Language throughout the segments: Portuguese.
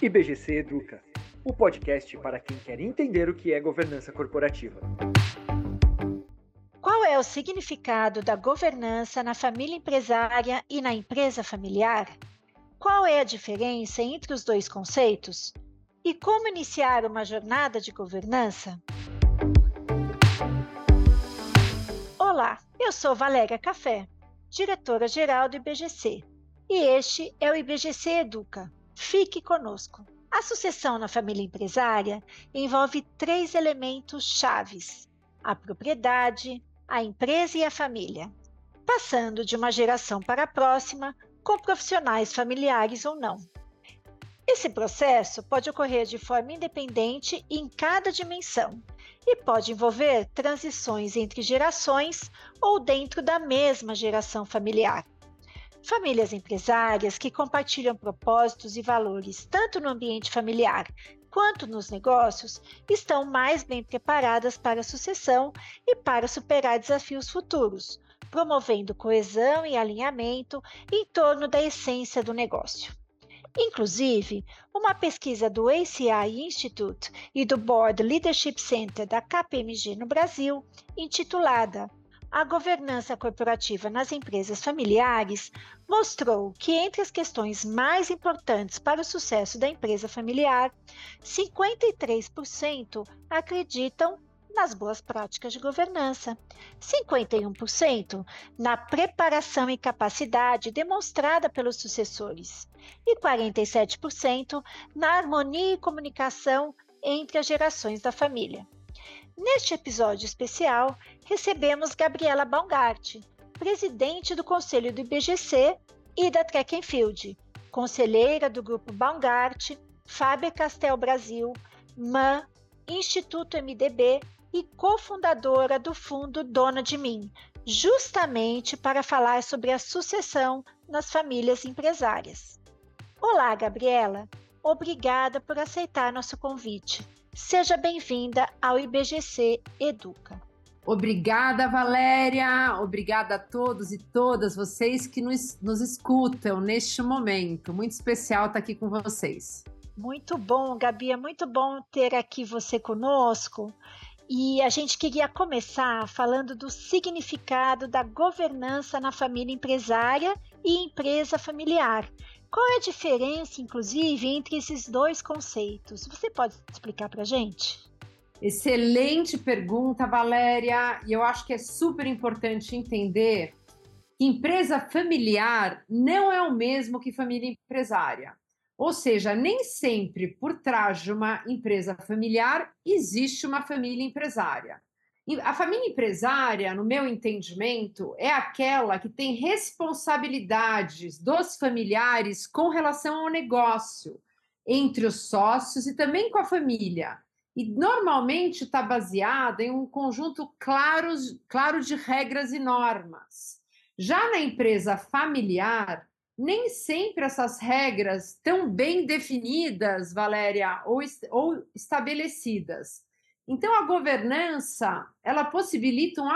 IBGC Educa, o podcast para quem quer entender o que é governança corporativa. Qual é o significado da governança na família empresária e na empresa familiar? Qual é a diferença entre os dois conceitos? E como iniciar uma jornada de governança? Olá, eu sou Valéria Café, diretora-geral do IBGC, e este é o IBGC Educa Fique conosco. A sucessão na família empresária envolve três elementos chaves: a propriedade, a empresa e a família, passando de uma geração para a próxima, com profissionais familiares ou não. Esse processo pode ocorrer de forma independente em cada dimensão e pode envolver transições entre gerações ou dentro da mesma geração familiar. Famílias empresárias que compartilham propósitos e valores tanto no ambiente familiar quanto nos negócios estão mais bem preparadas para a sucessão e para superar desafios futuros, promovendo coesão e alinhamento em torno da essência do negócio. Inclusive, uma pesquisa do ACI Institute e do Board Leadership Center da KPMG no Brasil, intitulada a governança corporativa nas empresas familiares mostrou que, entre as questões mais importantes para o sucesso da empresa familiar, 53% acreditam nas boas práticas de governança, 51% na preparação e capacidade demonstrada pelos sucessores e 47% na harmonia e comunicação entre as gerações da família. Neste episódio especial, recebemos Gabriela Baumgart, presidente do Conselho do IBGC e da Track Field, conselheira do Grupo Baumgart, Faber Castel Brasil, MAN, Instituto MDB e cofundadora do fundo Dona de Mim, justamente para falar sobre a sucessão nas famílias empresárias. Olá, Gabriela. Obrigada por aceitar nosso convite. Seja bem-vinda ao IBGC Educa. Obrigada, Valéria. Obrigada a todos e todas vocês que nos, nos escutam neste momento. Muito especial estar aqui com vocês. Muito bom, Gabi. É muito bom ter aqui você conosco. E a gente queria começar falando do significado da governança na família empresária e empresa familiar. Qual é a diferença, inclusive, entre esses dois conceitos? Você pode explicar para a gente? Excelente pergunta, Valéria. E eu acho que é super importante entender que empresa familiar não é o mesmo que família empresária. Ou seja, nem sempre por trás de uma empresa familiar existe uma família empresária. A família empresária, no meu entendimento, é aquela que tem responsabilidades dos familiares com relação ao negócio, entre os sócios e também com a família. E normalmente está baseada em um conjunto claro, claro de regras e normas. Já na empresa familiar, nem sempre essas regras estão bem definidas, Valéria, ou, ou estabelecidas. Então, a governança ela possibilita um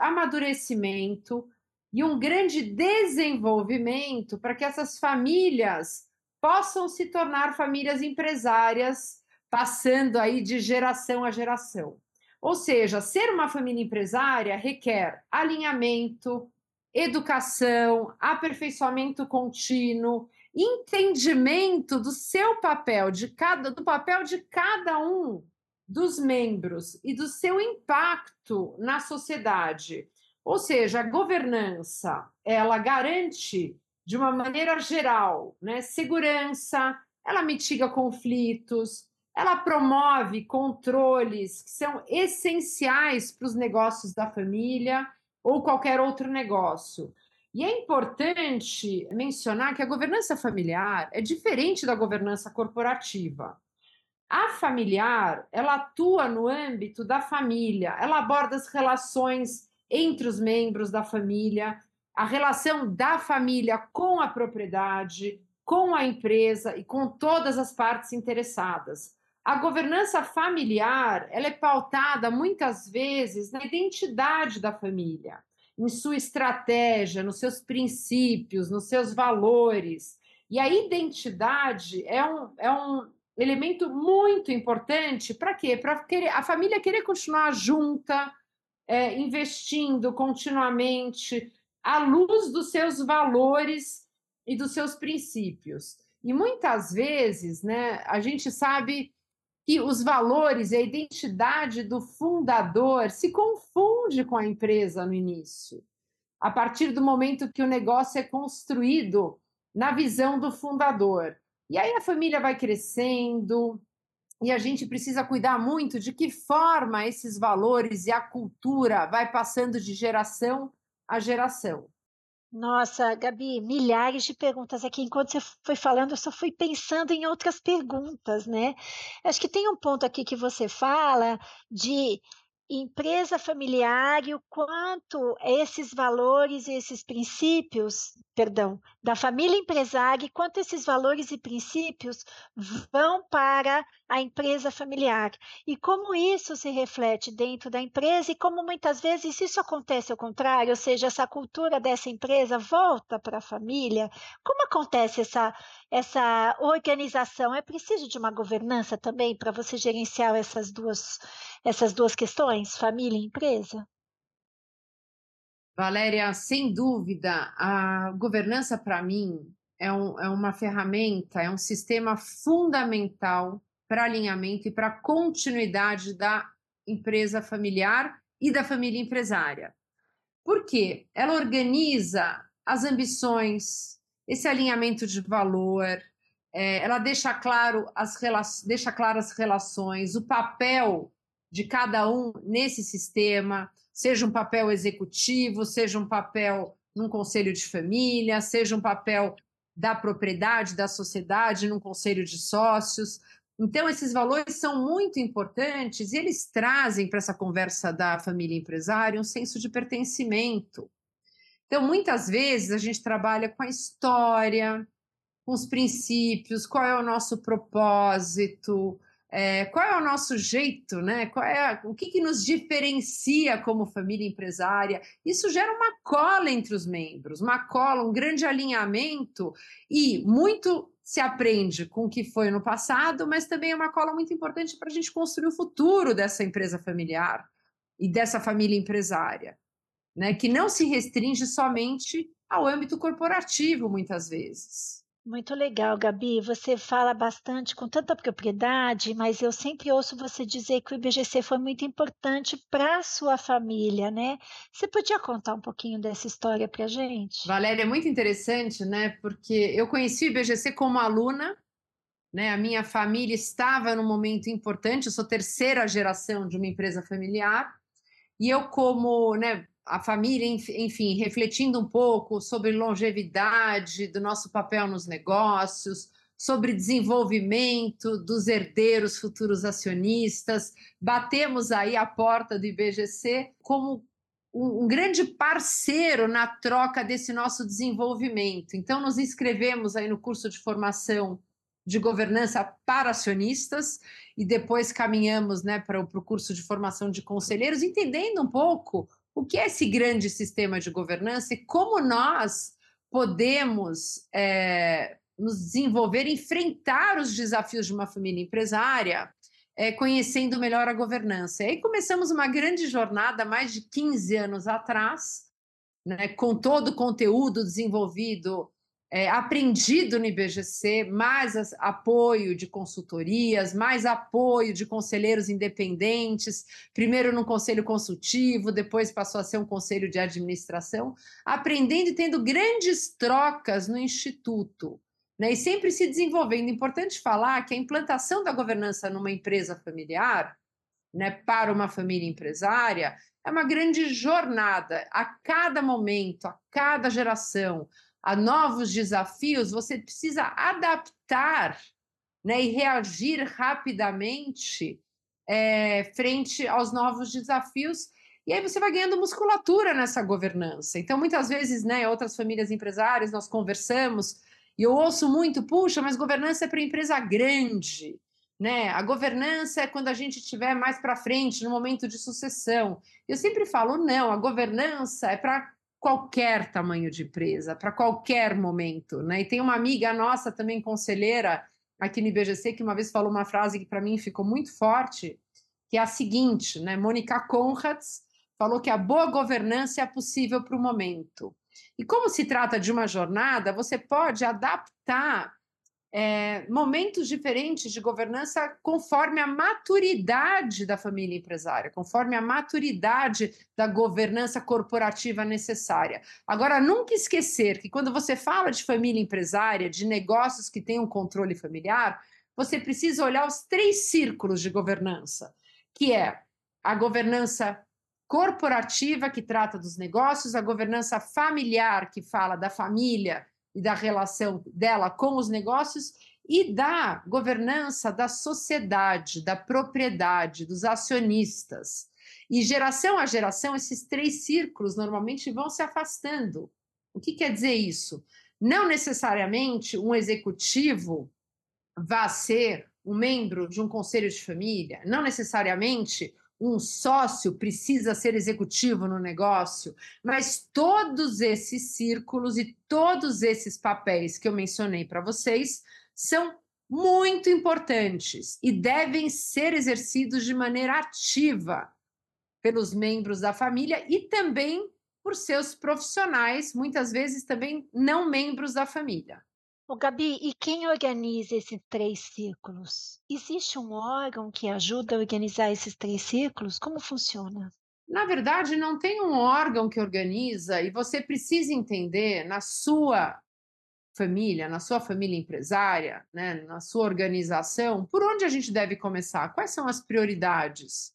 amadurecimento e um grande desenvolvimento para que essas famílias possam se tornar famílias empresárias, passando aí de geração a geração. Ou seja, ser uma família empresária requer alinhamento, educação, aperfeiçoamento contínuo, entendimento do seu papel, de cada, do papel de cada um dos membros e do seu impacto na sociedade. Ou seja, a governança, ela garante de uma maneira geral, né, segurança, ela mitiga conflitos, ela promove controles que são essenciais para os negócios da família ou qualquer outro negócio. E é importante mencionar que a governança familiar é diferente da governança corporativa. A familiar, ela atua no âmbito da família, ela aborda as relações entre os membros da família, a relação da família com a propriedade, com a empresa e com todas as partes interessadas. A governança familiar, ela é pautada muitas vezes na identidade da família, em sua estratégia, nos seus princípios, nos seus valores. E a identidade é um, é um elemento muito importante para quê? Para a família querer continuar junta, é, investindo continuamente à luz dos seus valores e dos seus princípios. E muitas vezes, né, a gente sabe que os valores e a identidade do fundador se confunde com a empresa no início. A partir do momento que o negócio é construído na visão do fundador. E aí a família vai crescendo, e a gente precisa cuidar muito de que forma esses valores e a cultura vai passando de geração a geração. Nossa, Gabi, milhares de perguntas aqui. Enquanto você foi falando, eu só fui pensando em outras perguntas, né? Acho que tem um ponto aqui que você fala de empresa familiar e o quanto esses valores e esses princípios, perdão, da família empresária e quanto esses valores e princípios vão para a empresa familiar e como isso se reflete dentro da empresa e como muitas vezes isso acontece ao contrário, ou seja, essa cultura dessa empresa volta para a família. Como acontece essa essa organização? É preciso de uma governança também para você gerenciar essas duas essas duas questões, família e empresa? Valéria, sem dúvida, a governança para mim é, um, é uma ferramenta, é um sistema fundamental para alinhamento e para continuidade da empresa familiar e da família empresária. Por quê? Ela organiza as ambições, esse alinhamento de valor, é, ela deixa claro as deixa claras as relações, o papel de cada um nesse sistema, seja um papel executivo, seja um papel num conselho de família, seja um papel da propriedade, da sociedade, num conselho de sócios. Então, esses valores são muito importantes e eles trazem para essa conversa da família empresária um senso de pertencimento. Então, muitas vezes a gente trabalha com a história, com os princípios, qual é o nosso propósito, é, qual é o nosso jeito, né? Qual é, o que, que nos diferencia como família empresária? Isso gera uma cola entre os membros, uma cola, um grande alinhamento e muito se aprende com o que foi no passado, mas também é uma cola muito importante para a gente construir o futuro dessa empresa familiar e dessa família empresária, né? Que não se restringe somente ao âmbito corporativo, muitas vezes. Muito legal, Gabi. Você fala bastante com tanta propriedade, mas eu sempre ouço você dizer que o IBGC foi muito importante para a sua família, né? Você podia contar um pouquinho dessa história para a gente? Valéria, é muito interessante, né? Porque eu conheci o IBGC como aluna, né? A minha família estava num momento importante, eu sou terceira geração de uma empresa familiar, e eu, como né, a família, enfim, refletindo um pouco sobre longevidade do nosso papel nos negócios, sobre desenvolvimento dos herdeiros futuros acionistas. Batemos aí a porta do IBGC como um, grande parceiro na troca desse nosso desenvolvimento. Então, nos inscrevemos aí no curso de formação de governança para acionistas e depois caminhamos né, para o curso de formação de conselheiros, entendendo um pouco o que é esse grande sistema de governança e como nós podemos é, nos desenvolver, enfrentar os desafios de uma família empresária, é, conhecendo melhor a governança. E aí começamos uma grande jornada, mais de 15 anos atrás, né, com todo o conteúdo desenvolvido é, aprendido no IBGC, mais apoio de consultorias, mais apoio de conselheiros independentes, primeiro num conselho consultivo, depois passou a ser um conselho de administração, aprendendo e tendo grandes trocas no instituto. Né, e sempre se desenvolvendo. Importante falar que a implantação da governança numa empresa familiar, né, para uma família empresária, é uma grande jornada. A cada momento, a cada geração, a novos desafios, você precisa adaptar né, e reagir rapidamente é, frente aos novos desafios. E aí você vai ganhando musculatura nessa governança. Então, muitas vezes, né, outras famílias empresárias, nós conversamos e eu ouço muito, puxa, mas governança é para empresa grande. Né? A governança é quando a gente estiver mais para frente, no momento de sucessão. Eu sempre falo, não, a governança é para qualquer tamanho de empresa, para qualquer momento. Né? E tem uma amiga nossa também, conselheira, aqui no IBGC, que uma vez falou uma frase que para mim ficou muito forte, que é a seguinte, né? Mônica Conrads falou que a boa governança é possível para o momento. E como se trata de uma jornada, você pode adaptar é, momentos diferentes de governança conforme a maturidade da família empresária, conforme a maturidade da governança corporativa necessária. Agora, nunca esquecer que quando você fala de família empresária, de negócios que têm um controle familiar, você precisa olhar os três círculos de governança, que é a governança corporativa que trata dos negócios, a governança familiar que fala da família e da relação dela com os negócios e da governança da sociedade, da propriedade, dos acionistas. E geração a geração, esses três círculos normalmente vão se afastando. O que quer dizer isso? Não necessariamente um executivo vá ser um membro de um conselho de família, não necessariamente um sócio precisa ser executivo no negócio, mas todos esses círculos e todos esses papéis que eu mencionei para vocês são muito importantes e devem ser exercidos de maneira ativa pelos membros da família e também por seus profissionais, muitas vezes também não membros da família. O Gabi, e quem organiza esses três círculos? Existe um órgão que ajuda a organizar esses três círculos? Como funciona? Na verdade, não tem um órgão que organiza e você precisa entender na sua família, na sua família empresária, né, na sua organização, por onde a gente deve começar? Quais são as prioridades?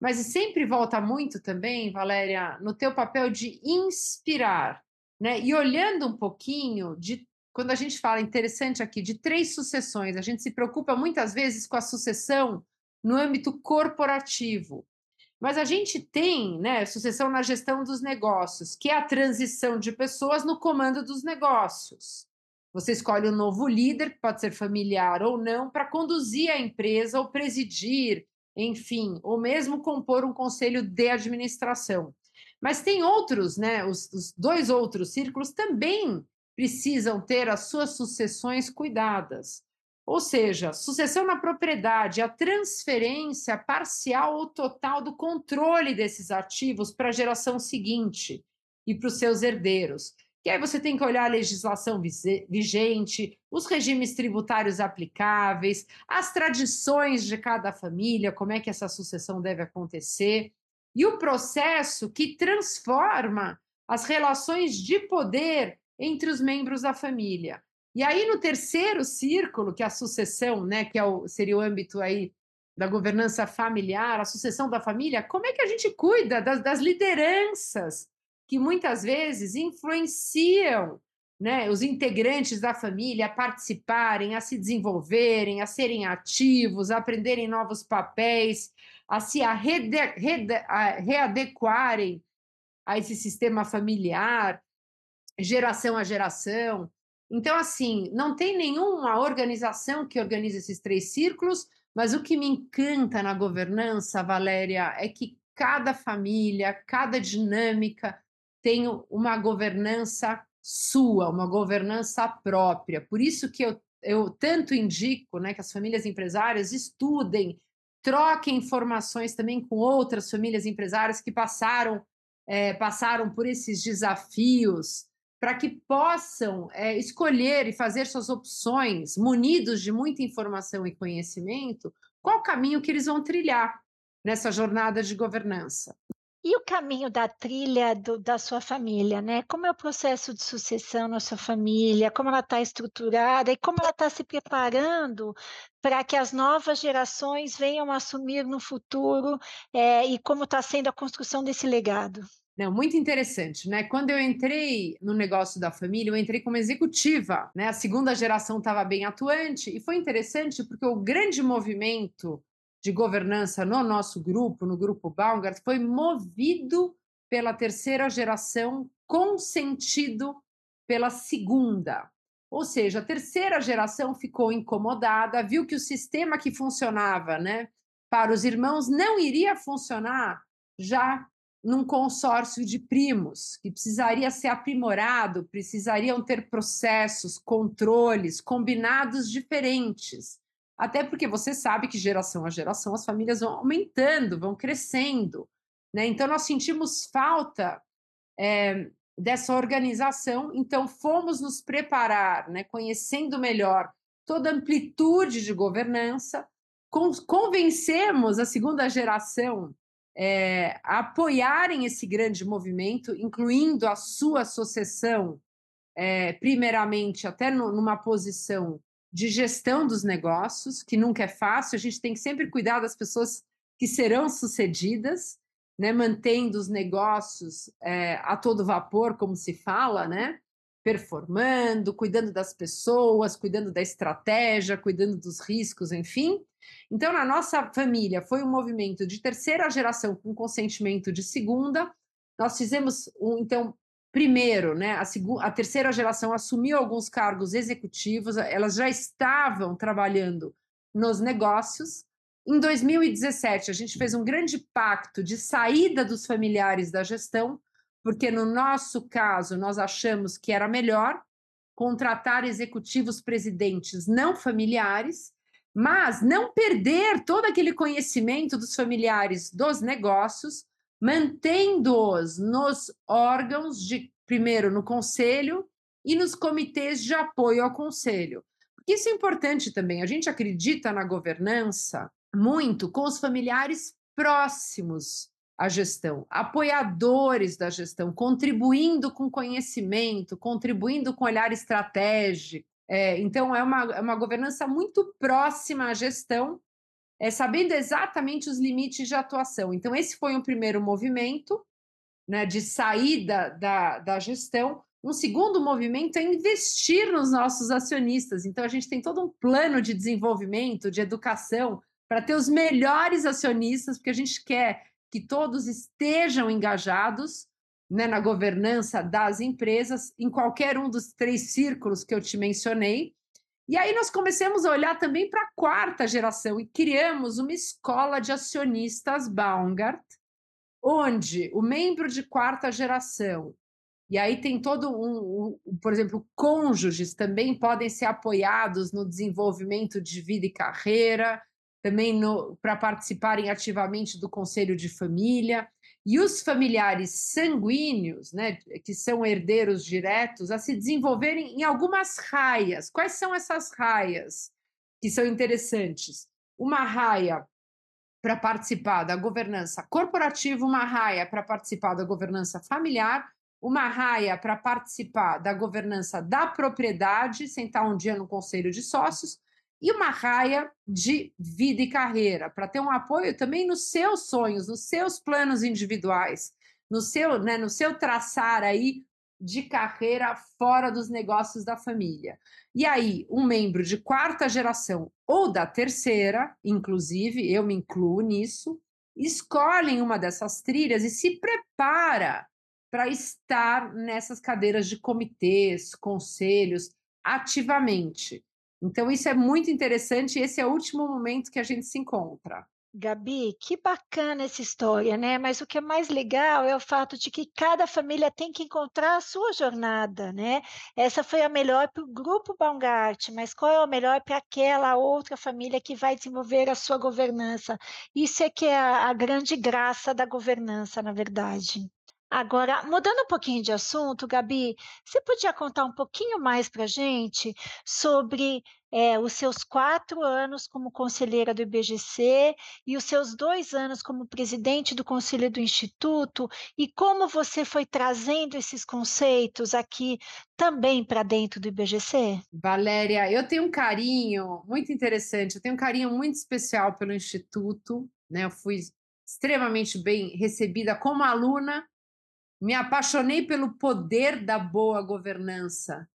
Mas sempre volta muito também, Valéria, no teu papel de inspirar, né? E olhando um pouquinho de quando a gente fala interessante aqui de três sucessões, a gente se preocupa muitas vezes com a sucessão no âmbito corporativo. Mas a gente tem né, sucessão na gestão dos negócios, que é a transição de pessoas no comando dos negócios. Você escolhe um novo líder, que pode ser familiar ou não, para conduzir a empresa ou presidir, enfim, ou mesmo compor um conselho de administração. Mas tem outros, né? Os, os dois outros círculos também precisam ter as suas sucessões cuidadas. Ou seja, sucessão na propriedade, a transferência parcial ou total do controle desses ativos para a geração seguinte e para os seus herdeiros. Que aí você tem que olhar a legislação vigente, os regimes tributários aplicáveis, as tradições de cada família, como é que essa sucessão deve acontecer, e o processo que transforma as relações de poder entre os membros da família. E aí, no terceiro círculo, que é a sucessão, né, que é o, seria o âmbito aí da governança familiar, a sucessão da família, como é que a gente cuida das, das lideranças que muitas vezes influenciam né, os integrantes da família a participarem, a se desenvolverem, a serem ativos, a aprenderem novos papéis, a se a rede, a readequarem a esse sistema familiar geração a geração. Então, assim, não tem nenhuma organização que organize esses três círculos, mas o que me encanta na governança, Valéria, é que cada família, cada dinâmica tem uma governança sua, uma governança própria. Por isso que eu, eu tanto indico né, que as famílias empresárias estudem, troquem informações também com outras famílias empresárias que passaram, é, passaram por esses desafios para que possam é, escolher e fazer suas opções, munidos de muita informação e conhecimento, qual o caminho que eles vão trilhar nessa jornada de governança. E o caminho da trilha do, da sua família, né? Como é o processo de sucessão na sua família? Como ela está estruturada e como ela está se preparando para que as novas gerações venham assumir no futuro é, e como está sendo a construção desse legado? Não, muito interessante, né? Quando eu entrei no negócio da família, eu entrei como executiva, né? A segunda geração estava bem atuante e foi interessante porque o grande movimento de governança no nosso grupo, no grupo Baumgart, foi movido pela terceira geração, consentido pela segunda. Ou seja, a terceira geração ficou incomodada, viu que o sistema que funcionava, né, para os irmãos não iria funcionar já num consórcio de primos, que precisaria ser aprimorado, precisariam ter processos, controles, combinados diferentes. Até porque você sabe que geração a geração as famílias vão aumentando, vão crescendo. Né? Então, nós sentimos falta é, dessa organização, então fomos nos preparar, né, conhecendo melhor toda a amplitude de governança, convencemos a segunda geração é, apoiarem esse grande movimento, incluindo a sua associação, é, primeiramente até no, numa posição de gestão dos negócios, que nunca é fácil, a gente tem que sempre cuidar das pessoas que serão sucedidas, né, mantendo os negócios é, a todo vapor, como se fala, né, performando, cuidando das pessoas, cuidando da estratégia, cuidando dos riscos, enfim. Então, na nossa família, foi um movimento de terceira geração com consentimento de segunda. Nós fizemos, um, então, primeiro, né, a, a terceira geração assumiu alguns cargos executivos, elas já estavam trabalhando nos negócios. Em 2017, a gente fez um grande pacto de saída dos familiares da gestão, porque no nosso caso nós achamos que era melhor contratar executivos presidentes não familiares mas não perder todo aquele conhecimento dos familiares dos negócios, mantendo-os nos órgãos de, primeiro, no conselho e nos comitês de apoio ao conselho. Isso é importante também. A gente acredita na governança muito com os familiares próximos à gestão, apoiadores da gestão, contribuindo com conhecimento, contribuindo com olhar estratégico, é, então, é uma, é uma governança muito próxima à gestão, é, sabendo exatamente os limites de atuação. Então, esse foi um primeiro movimento né, de saída da, da gestão. Um segundo movimento é investir nos nossos acionistas. Então, a gente tem todo um plano de desenvolvimento, de educação, para ter os melhores acionistas, porque a gente quer que todos estejam engajados né, na governança das empresas, em qualquer um dos três círculos que eu te mencionei. E aí nós começamos a olhar também para a quarta geração e criamos uma escola de acionistas Baumgart, onde o membro de quarta geração, e aí tem todo um, um por exemplo, cônjuges também podem ser apoiados no desenvolvimento de vida e carreira, também para participarem ativamente do conselho de família e os familiares sanguíneos, né, que são herdeiros diretos, a se desenvolverem em algumas raias. Quais são essas raias que são interessantes? Uma raia para participar da governança corporativa, uma raia para participar da governança familiar, uma raia para participar da governança da propriedade, sentar um dia no conselho de sócios, e uma raia de vida e carreira, para ter um apoio também nos seus sonhos, nos seus planos individuais, no seu, né, no seu traçar aí de carreira fora dos negócios da família. E aí, um membro de quarta geração ou da terceira, inclusive, eu me incluo nisso, escolhem uma dessas trilhas e se prepara para estar nessas cadeiras de comitês, conselhos, ativamente. Então, isso é muito interessante esse é o último momento que a gente se encontra. Gabi, que bacana essa história, né? Mas o que é mais legal é o fato de que cada família tem que encontrar a sua jornada, né? Essa foi a melhor para o grupo Baumgart, mas qual é a melhor para aquela outra família que vai desenvolver a sua governança? Isso é que é a, a grande graça da governança, na verdade. Agora, mudando um pouquinho de assunto, Gabi, você podia contar um pouquinho mais para a gente sobre é, os seus quatro anos como conselheira do IBGC e os seus dois anos como presidente do Conselho do Instituto e como você foi trazendo esses conceitos aqui também para dentro do IBGC? Valéria, eu tenho um carinho muito interessante, eu tenho um carinho muito especial pelo Instituto, né? Eu fui extremamente bem recebida como aluna me apaixonei pelo poder da boa governança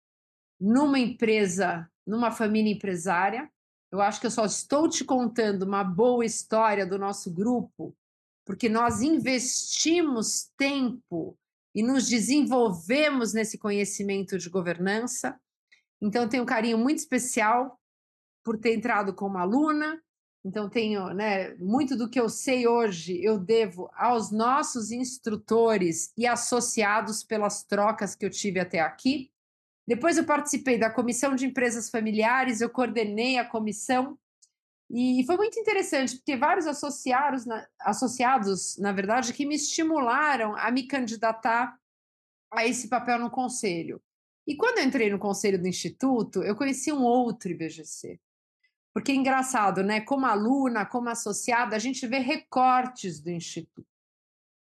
numa empresa, numa família empresária. Eu acho que eu só estou te contando uma boa história do nosso grupo, porque nós investimos tempo e nos desenvolvemos nesse conhecimento de governança. Então, tenho um carinho muito especial por ter entrado como aluna, Então, tenho, né, muito do que eu sei hoje eu devo aos nossos instrutores e associados pelas trocas que eu tive até aqui. Depois, eu participei da comissão de empresas familiares, eu coordenei a comissão e foi muito interessante, porque vários associados, na, associados, na verdade, que me estimularam a me candidatar a esse papel no conselho. E quando eu entrei no conselho do Instituto, eu conheci um outro IBGC. Porque é engraçado, né? Como aluna, como associada, a gente vê recortes do Instituto.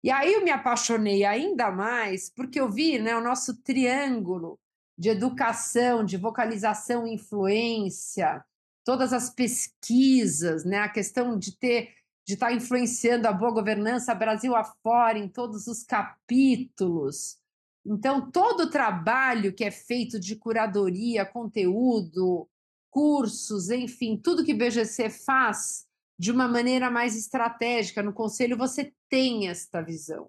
E aí eu me apaixonei ainda mais porque eu vi né, o nosso triângulo de educação, de vocalização e influência, todas as pesquisas, né, a questão de ter de estar influenciando a boa governança Brasil afora em todos os capítulos. Então, todo o trabalho que é feito de curadoria, conteúdo, cursos, enfim, tudo que BGC faz de uma maneira mais estratégica no conselho, você tem esta visão.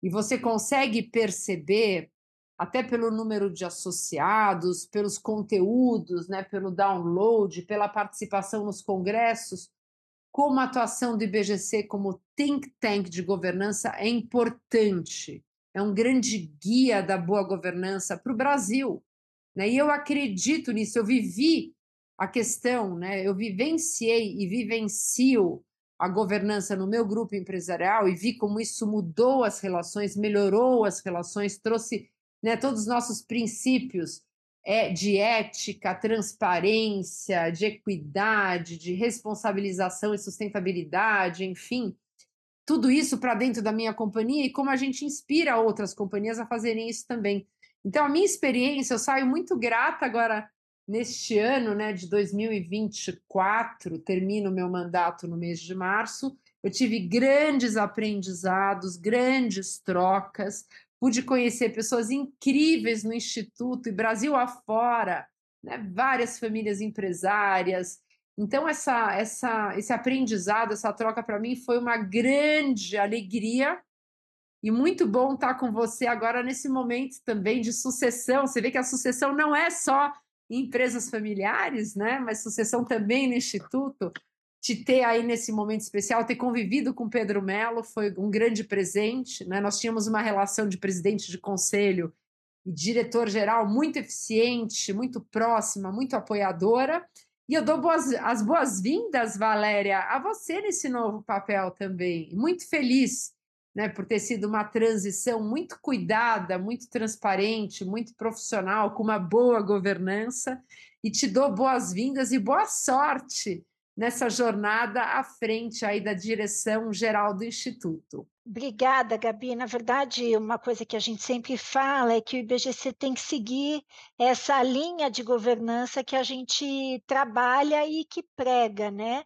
E você consegue perceber, até pelo número de associados, pelos conteúdos, né, pelo download, pela participação nos congressos, como a atuação do IBGC como think tank de governança é importante. É um grande guia da boa governança para o Brasil. Né? E eu acredito nisso, eu vivi a questão, né? eu vivenciei e vivencio a governança no meu grupo empresarial e vi como isso mudou as relações, melhorou as relações, trouxe né, todos os nossos princípios é, de ética, transparência, de equidade, de responsabilização e sustentabilidade, enfim, tudo isso para dentro da minha companhia e como a gente inspira outras companhias a fazerem isso também. Então, a minha experiência, eu saio muito grata agora neste ano, né, de 2024, termino meu mandato no mês de março. Eu tive grandes aprendizados, grandes trocas, pude conhecer pessoas incríveis no Instituto e Brasil afora, né, várias famílias empresárias. Então, essa, essa, esse aprendizado, essa troca para mim foi uma grande alegria e muito bom estar com você agora nesse momento também de sucessão. Você vê que a sucessão não é só em empresas familiares, né? Mas sucessão também no Instituto. Te ter aí nesse momento especial, ter convivido com Pedro Melo foi um grande presente, né? Nós tínhamos uma relação de presidente de conselho e diretor-geral muito eficiente, muito próxima, muito apoiadora. E eu dou boas, as boas-vindas, Valéria, a você nesse novo papel também. Muito feliz né, por ter sido uma transição muito cuidada, muito transparente, muito profissional, com uma boa governança, e te dou boas-vindas e boa sorte nessa jornada à frente aí da direção geral do Instituto. Obrigada, Gabi. Na verdade, uma coisa que a gente sempre fala é que o IBGC tem que seguir essa linha de governança que a gente trabalha e que prega, né?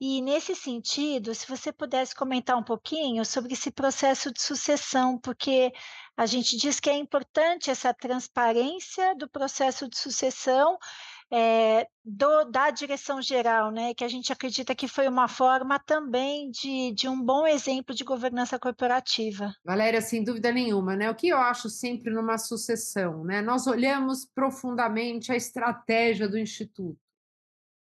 E nesse sentido, se você pudesse comentar um pouquinho sobre esse processo de sucessão, porque a gente diz que é importante essa transparência do processo de sucessão é, do, da direção geral, né, que a gente acredita que foi uma forma também de, de um bom exemplo de governança corporativa. Valéria, sem dúvida nenhuma, né? O que eu acho sempre numa sucessão, né? Nós olhamos profundamente a estratégia do instituto,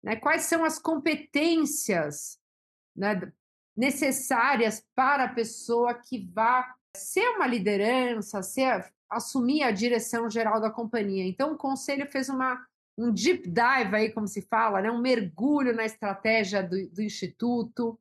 né? Quais são as competências né, necessárias para a pessoa que vá ser uma liderança, ser assumir a direção geral da companhia. Então, o conselho fez uma um deep dive aí, como se fala, né? um mergulho na estratégia do, do Instituto,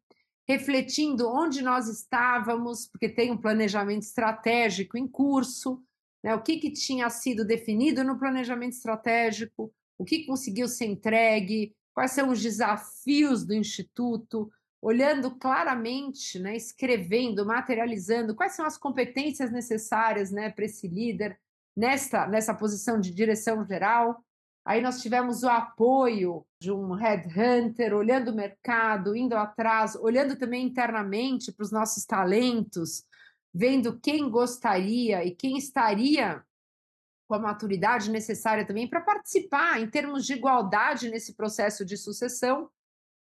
refletindo onde nós estávamos, porque tem um planejamento estratégico em curso, né? o que, que tinha sido definido no planejamento estratégico, o que conseguiu ser entregue, quais são os desafios do Instituto, olhando claramente, né? escrevendo, materializando quais são as competências necessárias né? para esse líder nessa, nessa posição de direção geral Aí nós tivemos o apoio de um headhunter, olhando o mercado, indo atrás, olhando também internamente para os nossos talentos, vendo quem gostaria e quem estaria com a maturidade necessária também para participar em termos de igualdade nesse processo de sucessão.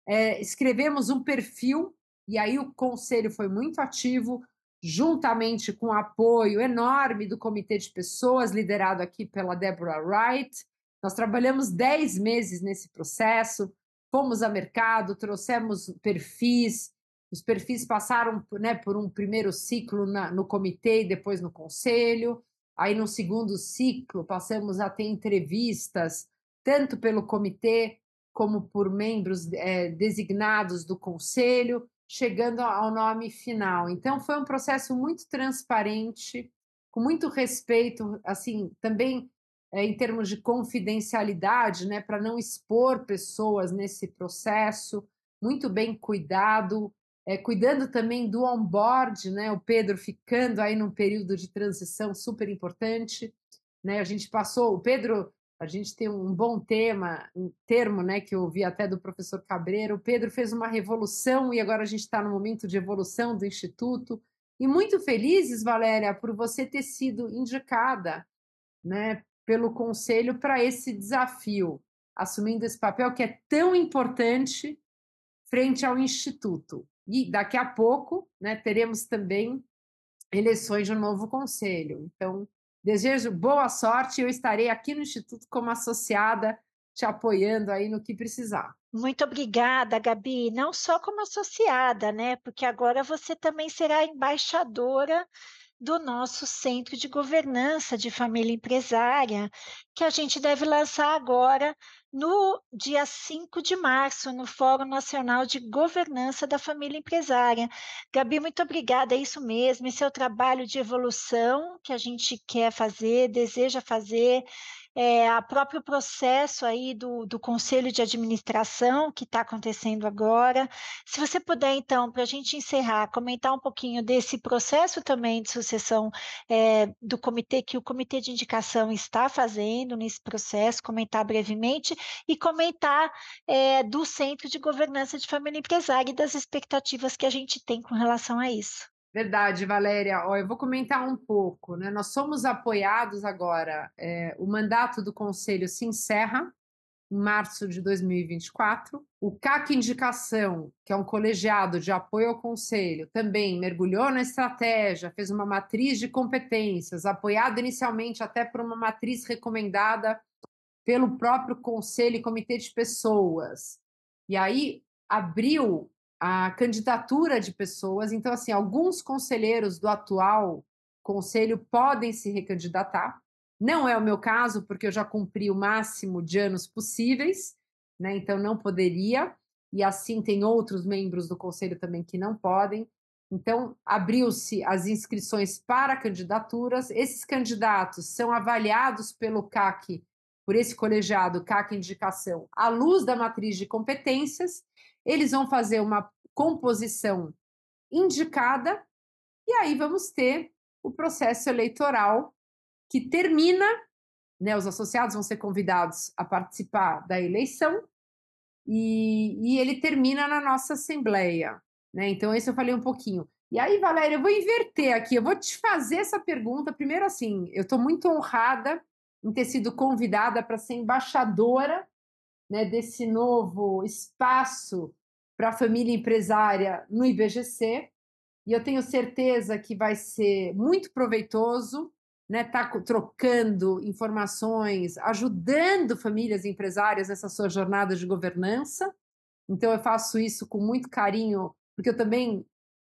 É, escrevemos um perfil, e aí o conselho foi muito ativo, juntamente com o apoio enorme do comitê de pessoas, liderado aqui pela Deborah Wright, nós trabalhamos 10 meses nesse processo, fomos a mercado, trouxemos perfis, os perfis passaram né, por um primeiro ciclo na, no comitê e depois no conselho. Aí, no segundo ciclo, passamos a ter entrevistas, tanto pelo comitê como por membros é, designados do conselho, chegando ao nome final. Então, foi um processo muito transparente, com muito respeito, assim, também é, em termos de confidencialidade, né, para não expor pessoas nesse processo, muito bem cuidado, é, cuidando também do onboard, né, o Pedro ficando aí num período de transição super importante, né, a gente passou, o Pedro, a gente tem um bom tema, um termo, né, que eu ouvi até do professor Cabreiro, o Pedro fez uma revolução e agora a gente está no momento de evolução do Instituto, e muito felizes, Valéria, por você ter sido indicada, né, pelo conselho para esse desafio, assumindo esse papel que é tão importante frente ao Instituto. E daqui a pouco né, teremos também eleições de um novo conselho. Então, desejo boa sorte. Eu estarei aqui no Instituto como associada, te apoiando aí no que precisar. Muito obrigada, Gabi. Não só como associada, né? Porque agora você também será embaixadora do nosso Centro de Governança de Família Empresária, que a gente deve lançar agora no dia 5 de março, no Fórum Nacional de Governança da Família Empresária. Gabi, muito obrigada, é isso mesmo, esse é o trabalho de evolução que a gente quer fazer, deseja fazer, é, o próprio processo aí do, do Conselho de Administração que está acontecendo agora. Se você puder, então, para a gente encerrar, comentar um pouquinho desse processo também de sucessão é, do comitê, que o Comitê de Indicação está fazendo nesse processo, comentar brevemente, e comentar é, do Centro de Governança de Família Empresária e das expectativas que a gente tem com relação a isso. Verdade, Valéria. Ó, eu vou comentar um pouco. Né? Nós somos apoiados agora, é, o mandato do Conselho se encerra em março de 2024. O CAC Indicação, que é um colegiado de apoio ao Conselho, também mergulhou na estratégia, fez uma matriz de competências, apoiado inicialmente até por uma matriz recomendada pelo próprio Conselho e Comitê de Pessoas. E aí abriu a candidatura de pessoas. Então, assim, alguns conselheiros do atual conselho podem se recandidatar. Não é o meu caso, porque eu já cumpri o máximo de anos possíveis, né? Então não poderia. E assim tem outros membros do conselho também que não podem. Então, abriu-se as inscrições para candidaturas. Esses candidatos são avaliados pelo CAC, por esse colegiado CAC Indicação, à luz da matriz de competências, eles vão fazer uma composição indicada e aí vamos ter o processo eleitoral que termina, né, os associados vão ser convidados a participar da eleição e, e ele termina na nossa assembleia, né? Então esse eu falei um pouquinho. E aí, Valéria, eu vou inverter aqui, eu vou te fazer essa pergunta. Primeiro, assim, eu estou muito honrada em ter sido convidada para ser embaixadora né, desse novo espaço para a família empresária no IBGC. E eu tenho certeza que vai ser muito proveitoso, né? Tá trocando informações, ajudando famílias empresárias nessa sua jornada de governança. Então eu faço isso com muito carinho, porque eu também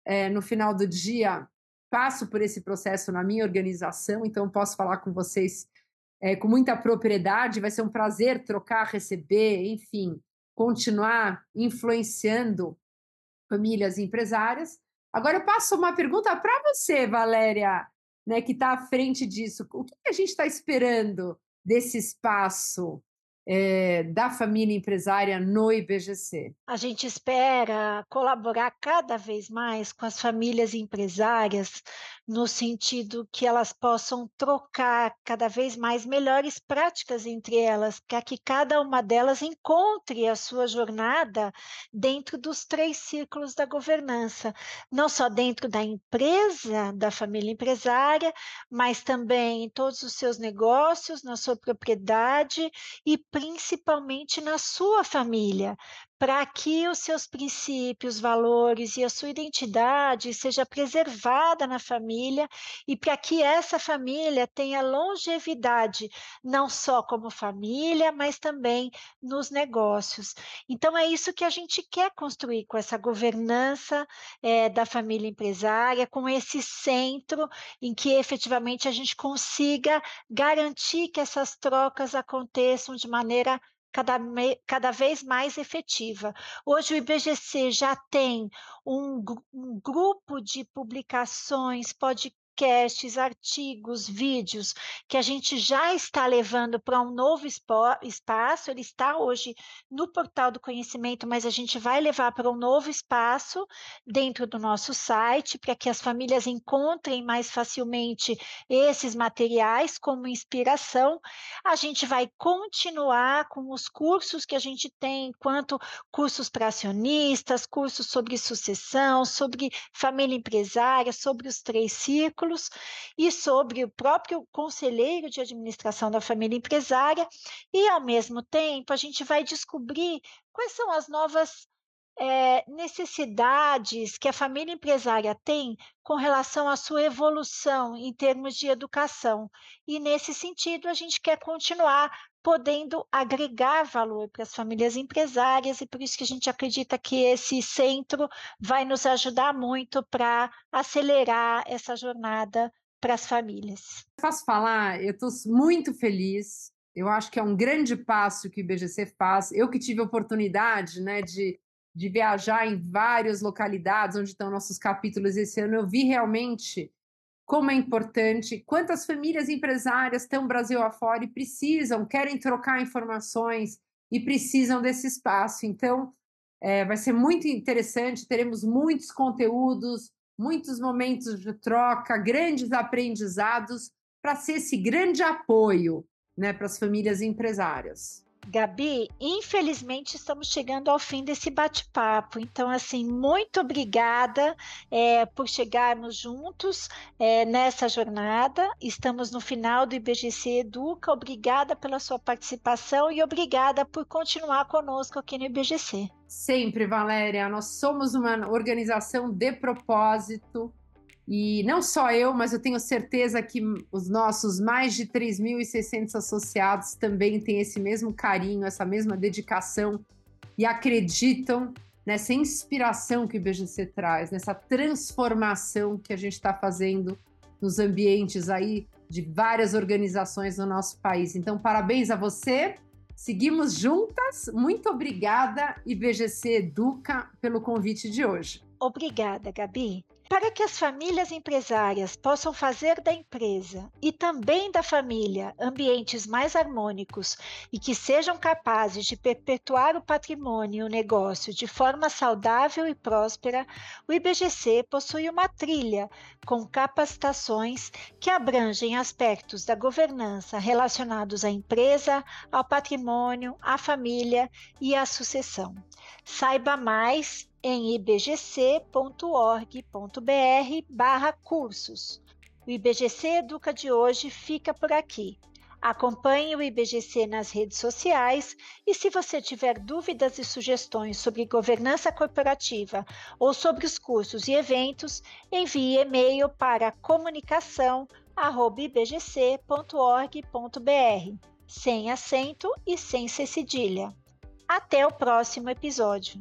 é, no final do dia passo por esse processo na minha organização, então posso falar com vocês é, com muita propriedade. Vai ser um prazer trocar, receber, enfim, continuar influenciando famílias empresárias. Agora eu passo uma pergunta para você, Valéria, né, que está à frente disso. O que a gente está esperando desse espaço é, da família empresária no IBGC? A gente espera colaborar cada vez mais com as famílias empresárias, no sentido que elas possam trocar cada vez mais melhores práticas entre elas, para que cada uma delas encontre a sua jornada dentro dos três círculos da governança, não só dentro da empresa, da família empresária, mas também em todos os seus negócios, na sua propriedade e principalmente na sua família, para que os seus princípios, valores e a sua identidade seja preservada na família e para que essa família tenha longevidade, não só como família, mas também nos negócios. Então é isso que a gente quer construir com essa governança é, da família empresária, com esse centro em que efetivamente a gente consiga garantir que essas trocas aconteçam de maneira cada, cada vez mais efetiva. Hoje o IBGC já tem um, um grupo de publicações, pode podcasts, artigos, vídeos que a gente já está levando para um novo espaço. Ele está hoje no portal do conhecimento, mas a gente vai levar para um novo espaço dentro do nosso site para que as famílias encontrem mais facilmente esses materiais como inspiração. A gente vai continuar com os cursos que a gente tem, quanto cursos para acionistas, cursos sobre sucessão, sobre família empresária, sobre os três círculos e sobre o próprio conselheiro de administração da família empresária, e, ao mesmo tempo, a gente vai descobrir quais são as novas é, necessidades que a família empresária tem com relação à sua evolução em termos de educação. E, nesse sentido, a gente quer continuar podendo agregar valor para as famílias empresárias, e por isso que a gente acredita que esse centro vai nos ajudar muito para acelerar essa jornada para as famílias. Posso falar? Eu estou muito feliz. Eu acho que é um grande passo que o IBGC faz. Eu que tive a oportunidade né, de de viajar em várias localidades onde estão nossos capítulos esse ano, eu vi realmente como é importante, quantas famílias empresárias estão Brasil afora e precisam, querem trocar informações e precisam desse espaço. Então, é, vai ser muito interessante, teremos muitos conteúdos, muitos momentos de troca, grandes aprendizados para ser esse grande apoio né, para as famílias empresárias. Gabi, infelizmente estamos chegando ao fim desse bate-papo. Então, assim, muito obrigada é, por chegarmos juntos é, nessa jornada. Estamos no final do IBGC Educa. Obrigada pela sua participação e obrigada por continuar conosco aqui no IBGC. Sempre, Valéria. Nós somos uma organização de propósito e não só eu, mas eu tenho certeza que os nossos mais de 3.600 associados também têm esse mesmo carinho, essa mesma dedicação e acreditam nessa inspiração que o IBGC traz, nessa transformação que a gente está fazendo nos ambientes aí de várias organizações no nosso país. Então, parabéns a você. Seguimos juntas. Muito obrigada, IBGC Educa, pelo convite de hoje. Obrigada, Gabi. Para que as famílias empresárias possam fazer da empresa e também da família ambientes mais harmônicos e que sejam capazes de perpetuar o patrimônio e o negócio de forma saudável e próspera, o IBGC possui uma trilha com capacitações que abrangem aspectos da governança relacionados à empresa, ao patrimônio, à família e à sucessão. Saiba mais em ibgc.org.br/barra cursos. O IBGC Educa de hoje fica por aqui. Acompanhe o IBGC nas redes sociais e, se você tiver dúvidas e sugestões sobre governança corporativa ou sobre os cursos e eventos, envie e-mail para comunicação@ibgc.org.br, sem acento e sem cedilha. Até o próximo episódio.